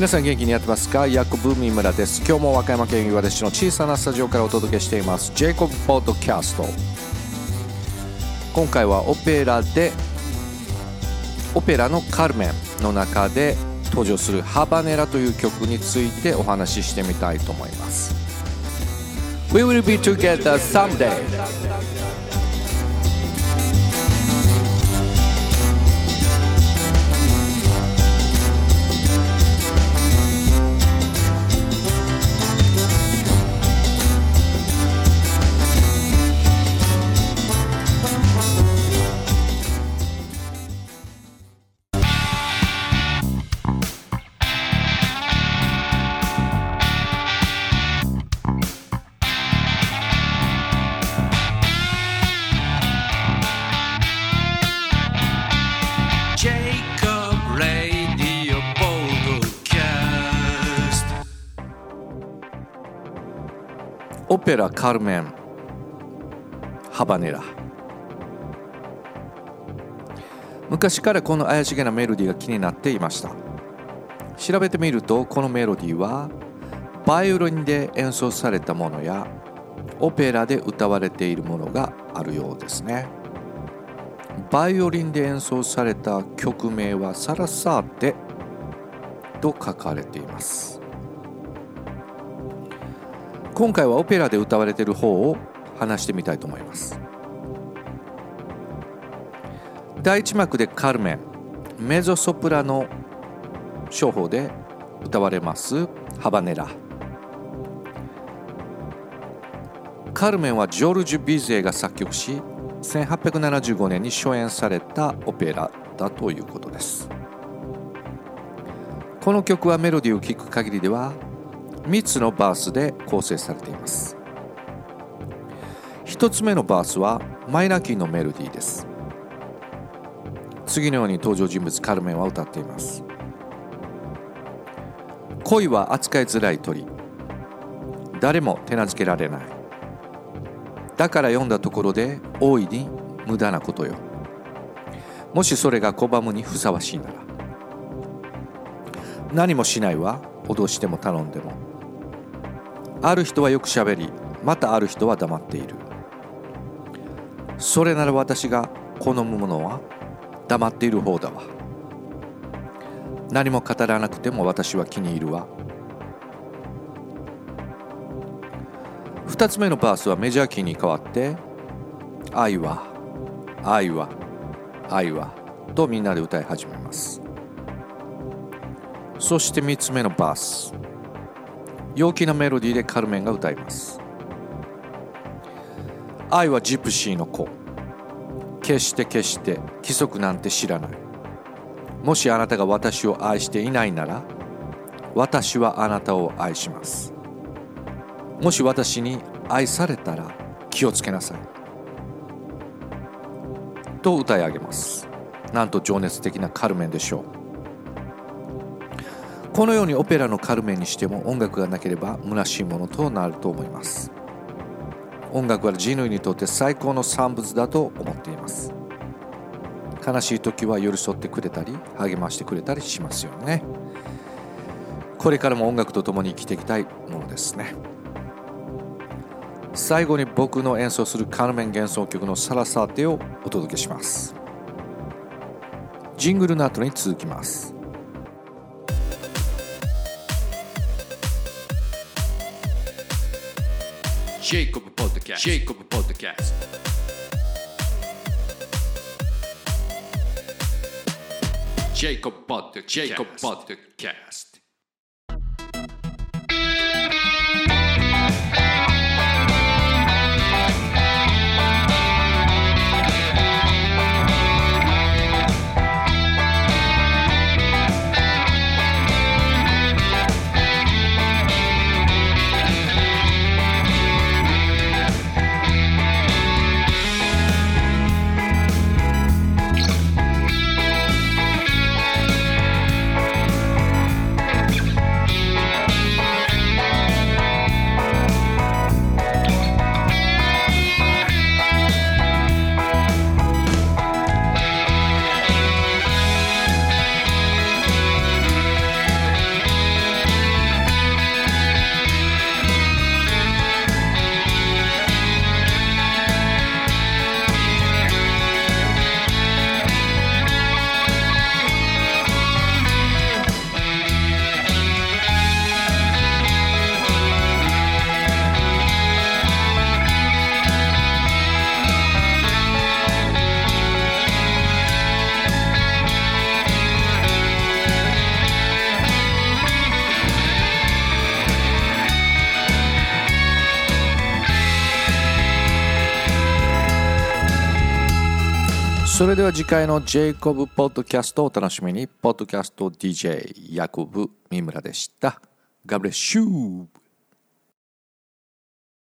皆さん元気にやってますか？ヤコブ三村です。今日も和歌山県岩出市の小さなスタジオからお届けしています。ジェイコブポッドキャスト今回はオペラでオペラのカルメンの中で登場するハバネラという曲についてお話ししてみたいと思います。We will be together someday. オペラカルメンハバネラ昔からこの怪しげなメロディーが気になっていました。調べてみるとこのメロディーはバイオリンで演奏されたものやオペラで歌われているものがあるようですね。バイオリンで演奏された曲名はサラサーテと書かれています。今回はオペラで歌われている方を話してみたいと思います。第一幕でカルメンメゾソプラノ商法で歌われますハバネラ。カルメンはジョルジュ・ビゼが作曲し1875年に初演されたオペラだということです。この曲はメロディーを聴く限りでは3つのバースで構成されています。1つ目のバースはマイナーキーのメロディーです。次のように登場人物カルメンは歌っています。恋は扱いづらい鳥。誰も手なずけられない。だから読んだところで大いに無駄なことよ。もしそれが拒むにふさわしいなら。何もしないわ。脅しても頼んでも。ある人はよくしゃべりまたある人は黙っている。それなら私が好むものは黙っている方だわ。何も語らなくても私は気に入るわ。2つ目のバースはメジャーキーに変わって「愛は愛は愛は」とみんなで歌い始めます。そして3つ目のバース。陽気なメロディーでカルメンが歌います。愛はジプシーの子。決して決して規則なんて知らない。もしあなたが私を愛していないなら私はあなたを愛します。もし私に愛されたら気をつけなさい。と歌い上げます。なんと情熱的なカルメンでしょう。このようにオペラのカルメンにしても音楽がなければ虚しいものとなると思います。音楽は人類にとって最高の産物だと思っています。悲しい時は寄り添ってくれたり励ましてくれたりしますよね。これからも音楽と共に生きていきたいものですね。最後に僕の演奏するカルメン幻想曲のサラサーテをお届けします。ジングルの後に続きます。Jacob Podcast. Jacob Podcast. Jacob Podcast. Jacob Podcast. それでは次回のジェイコブポッドキャストをお楽しみに。ポッドキャスト DJ ヤコブ三村でした。ガブレッシュー